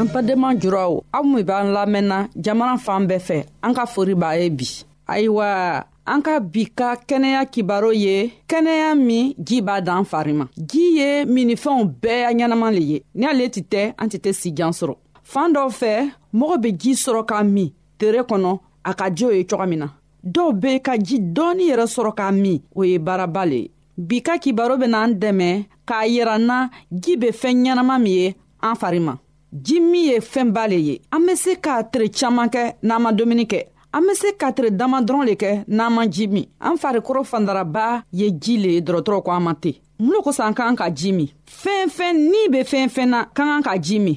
an badenma juraw aw min b'an lamɛnna jamana fan bɛɛ fɛ an ka fori b'a ye bi ayiwa an ka bi ka kɛnɛya kibaro ye kɛnɛya min ji b'a dan fari ma ji ye minifɛnw bɛɛ ɲɛnama le ye ni ale tɛ tɛ an tɛ tɛ sijan sɔrɔ fan dɔw fɛ mɔgɔ bɛ ji sɔrɔ k'a min tere kɔnɔ a ka jo ye cogo min na dɔw bɛ ka ji dɔɔni yɛrɛ sɔrɔ k'a min o ye baaraba le ye bi ka kibaro bena an dɛmɛ k'a yiran na ji be fɛɛn ɲɛnama min ye an fari ma ji min ye fɛnba le ye an be se k'a tere caaman kɛ n'an ma dumuni kɛ an be se ka tere dama dɔrɔn le kɛ n'an man ji min an farikɔrɔ fandaraba ye ji le ye dɔrɔtɔrɔ ko an ma ten mun lo kosan k'an ka ji min fɛn fɛn ni be fɛn fɛn na ka kan ka ji min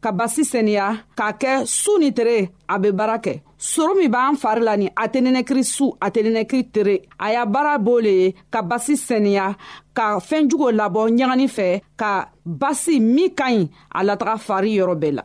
ka basi sɛniya k'a kɛ su ni tere a be baara kɛ soro min b'an fari la ni a tɛ nɛnɛkiri su a tɛ nɛnɛkiri tere a y'a baara b'o le ye ka basi sɛniya ka fɛɛn jugo labɔ ɲagani fɛ ka basi min ka ɲi a lataga fari yɔrɔ bɛɛ la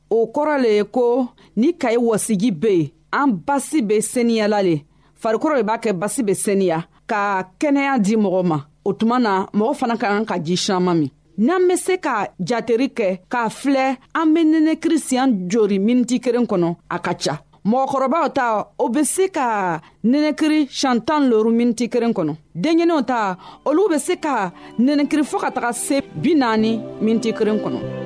o kɔrɔ le ye ko ni kayi wɔsigi be yen an basi be seniyala le farikolo le b'a kɛ basi be seniya ka kɛnɛya di mɔgɔ ma o tuma na mɔgɔ fana ka kan ka ji siyaman min n'an be se ka jateri kɛ k'a filɛ an be nɛnɛ kirisiyan jori miniti keren kɔnɔ a ka ca mɔgɔkɔrɔbaw ta o bɛ se ka nɛnɛkiri siɲɛ tan ni loru miniti kelen kɔnɔ denɲɛninw ta olu bɛ se ka nɛnɛkiri fɔ ka taga se bi naani miniti kelen kɔnɔ.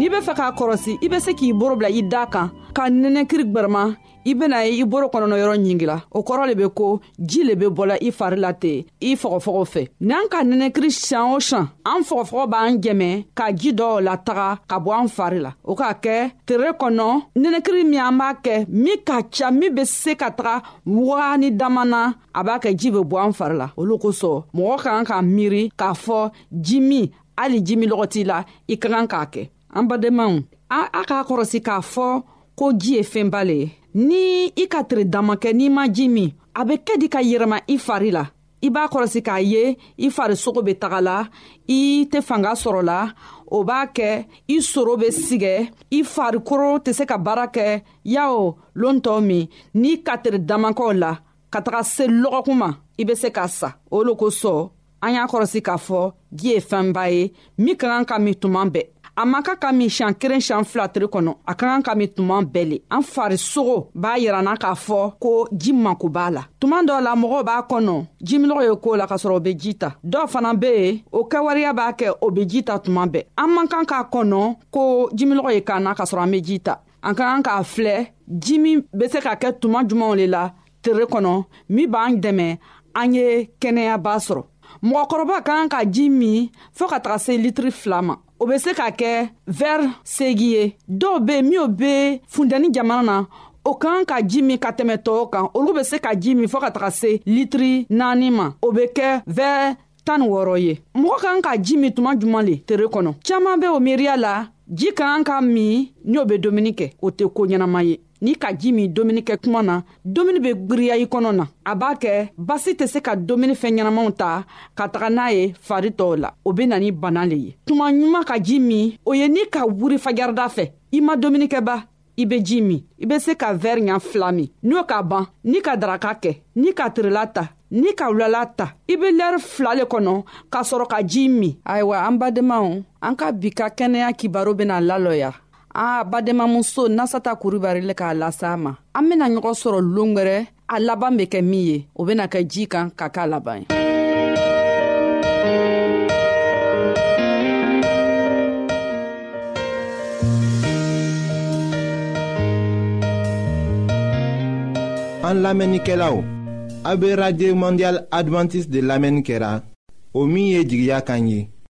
n'i be fɛ k'a kɔrɔsi i be se k'i boro bila i da kan ka nɛnɛkiri gwɛrɛma i bena ye i boro kɔnɔnɔ yɔrɔ ɲingila o kɔrɔ le be ko ji le be bɔla i fari la ten i fɔgɔfɔgɔ fɛ n'an ka nɛnɛkiri sian o sian an fɔgɔfɔgɔ b'an jɛmɛ ka ji dɔw lataga ka bɔ an fari la o k'a kɛ tere kɔnɔ nɛnɛkiri min an b'a kɛ min ka ca min be se ka taga wagani daman na a b'a kɛ ji bɛ bɔ an fari la olu kosɔn mɔgɔ ka kan ka miiri k'a fɔ ji min hali ji min lɔgɔ t'i la i ka kan k'a kɛ an badenmaw a k'a kɔrɔsi k'a fɔ ko ji ye fɛnba le ye ni i ka tere dama kɛ n'i ma ji min a bɛ kɛ di ka yɛrɛma i fari la i b'a kɔlɔsi k'a ye i farisogo bɛ taga la i tɛ fanga sɔrɔ la o b'a kɛ i soro bɛ sigɛ i farikolo tɛ se ka baara kɛ yawo lontɔ min n'i katiri damakɛw la ka taga se lɔgɔkun ma i be se k'a sa o lo kosɔn an y'a kɔrɔsi k'a fɔ ji ye fɛnba ye min ka kan ka min tuma bɛɛ a man kan ka min siɲan kelen siɲan fila tiri kɔnɔ a ka kan ka min tuma bɛɛ le an farisogo b'a yiranna k'a fɔ ko ji mako b'a la tuma dɔ la mɔgɔw b'a kɔnɔ jiminɔgɔ ye koo la k'a sɔrɔ o be ji ta dɔw fana be yen o kɛwariya b'a kɛ o be ji ta tuma bɛɛ an man kan k'a kɔnɔ ko jiminɔgɔ ye k'an na k'a sɔrɔ an be ji ta an ka kan k'a filɛ ji min bɛ se ka kɛ tuma jumanw le la tere kɔnɔ min b'an dɛmɛ an ye kɛnɛyaba sɔrɔ mɔgɔkɔrɔba ka kan ka ji min fɔɔ ka taga se litiri fila ma o bɛ se ka kɛ vɛri segi ye dɔw be yen minw be funtɛni jamana na o ka kan ka ji min ka tɛmɛ tɔɔw kan olu bɛ se ka ji min fɔɔ ka taga se litiri naani ma o bɛ kɛ vɛri tan ni wɔɔrɔ ye mɔgɔ kan ka ji min tuma juman le tere kɔnɔ caaman be o miiriya la ji ka kan ka min ni o be dumuni kɛ o tɛ ko ɲɛnama ye ni ka ji min dumuni kɛ kuma na dumuni be gwiriya i kɔnɔ na a b'a kɛ basi tɛ se ka dumuni fɛn ɲɛnamaw ta ka taga n'a ye fari tɔw la o be na ni bana le ye tuma ɲuman ka ji min o ye ni ka wuri fajarida fɛ i ma dumuni kɛba i be ji min i be se ka vɛri ɲa fila min n'o ka ban ni ka daraka kɛ ni ka tirila ta ni ka wulala ta i be lɛri fila le kɔnɔ k'a sɔrɔ ka ji min ayiwa an badenmaw an ka bi ka kɛnɛya kibaro bena lalɔya a badenmamuso nasata kuribari le k'a lasa ma an bena ɲɔgɔn sɔrɔ longwɛrɛ a laban bɛ kɛ min ye o bɛna kɛ ji kan ka k'a laban ye an lamɛnnikɛlaw a bɛ radio mondial adventiste de lamɛnni kɛra o min ye jigiya kan ye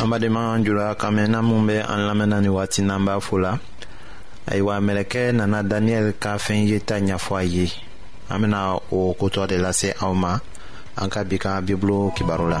an badenma an jula ka mɛn na minnu bɛ an lamɛnna ni waati n'an b'a fo la ayiwa mɛlɛkɛ nana daniyɛli ka fɛn yeta ɲɛfɔ a ye an bena o kotɔ de lase aw ma an ka bi ka bibulu kibaru la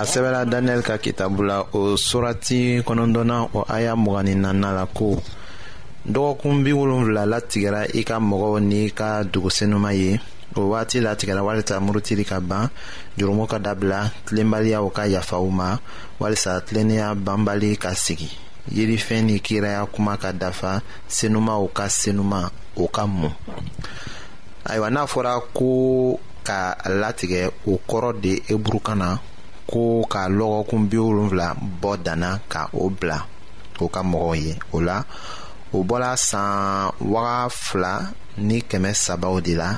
a sɛbɛla daniyɛli ka kitabu la o surati kɔnɔntɔnna o aya mugan ni nanna la ko dɔgɔkun bi wolonfila latigɛra i ka mɔgɔw n'i ka dugusenuma ye o waati latigɛra walisa murutili ka ban jurumu ka dabila tilenbaliyaw ka yafa u ma walisa tilennenya banbali ka sigi yirifɛn ni kiraya kuma ka dafa senumaw ka senuma o ka mɔ ayiwa n'a fɔra ko ka latigɛ o kɔrɔ de eburukan na ko ka lɔgɔkun bi wolonfila bɔ danna ka o bila o ka mɔgɔw ye o la o bɔla san waga fila ni kɛmɛ sabaw de la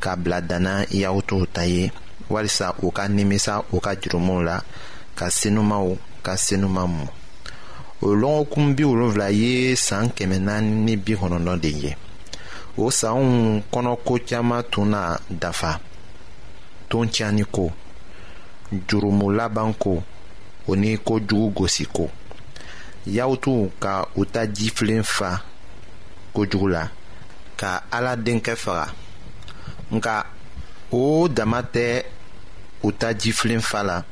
ka bila danna yahutuw ta ye walisa u ka nimisa u ka jurumuw la ka senumaw ka senuma mu o lɔgɔkun bi wolonfila ye san kɛmɛ naani ni bi kɔnɔntɔn de ye o sanw kɔnɔko caman tun na dafa ton tiɲɛni ko jurumu laban ko o ni ko jugu gosi ko yawutu ka u ta jifilen fa kojugu la ka ala denkɛ faga nka o dama tɛ u ta jifilen fa la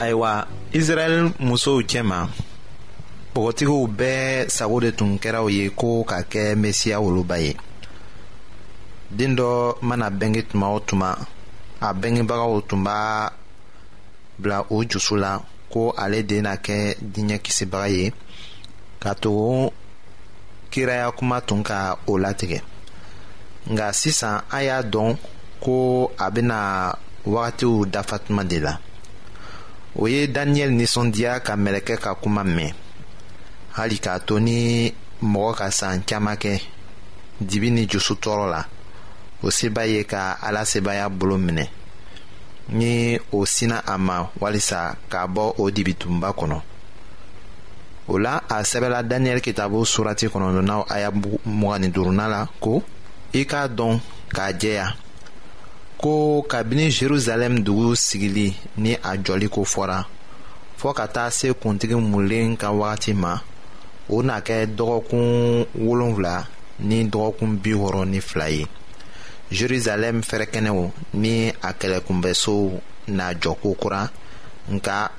ayiwa israɛl musow cɛma bɔgɔtigiw bɛɛ sago de tun kɛra u ye ko ka kɛ mesiya woloba ye den dɔ mana bɛnge tuma o tuma a bɛngebagaw tun b'a bila o jusu la ko ale de na kɛ diɲɛ kisibaga ye ka tugu kiraya kuma tun ka o latigɛ nka sisan an y'a dɔn ko a bɛna wagatiw dafa tuma de la o ye daniyɛli nisɔndiya ka mɛlɛkɛ ka kuma mɛn hali k'a to ni mɔgɔ ka san caman kɛ dibi ni jusu tɔɔrɔ la o seba ye ka ala sebaya bolo minɛ ni o sina a ma walisa k'a bɔ o dibitunba kɔnɔ o la a sɛbɛla daniyɛli kitabu surati kɔnɔntɔnnaw aya mugan ni duruna la ko i k'a dɔn k'a jɛya ko kabini jerusalɛm dugu sigili ni a jɔli ko fɔra fɔɔ ka taa se kuntigi mulen ka wagati ma o na kɛ dɔgɔkun wolonfila ni dɔgɔkun bi wɔɔrɔ ni fila ye jerusalɛm fɛrɛkɛnɛw ni a kɛlɛkunbɛsow na jɔko kura nka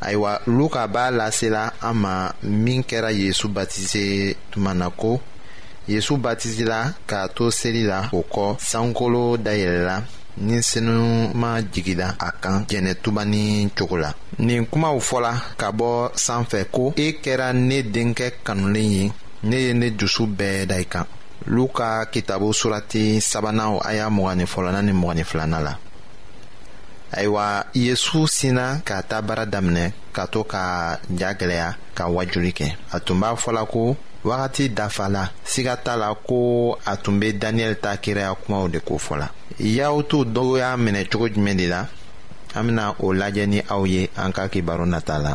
ayiwa luka b'a lasela an ma min kɛra yesu batise tuma na ko yesu batisila k'a to seli la o kɔ sankolo dayɛlɛla ni senuma jigila a kan jɛnɛtuba ni cogo la nin kumaw fɔla ka bɔ sanfɛ ko e kɛra ne denkɛ kanulen ye ne ye ne dusu bɛɛ da i kan luka kitabu surati sabanan aya mɔgɔ ni fɔlɔna ni mɔgɔ ni filana la ayiwa yesu sinna ka taa baara daminɛ ka to ka ja gwɛlɛya ka wajuli kɛ a tun b'a fɔla ko wagati dafala siga t'a la ko a tun be daniyɛli ta kiraya kumaw de kofɔla y'aw to dɔw y'a minɛ cogo jumɛn de la an bena o lajɛ ni aw ye an ka kibaru nata la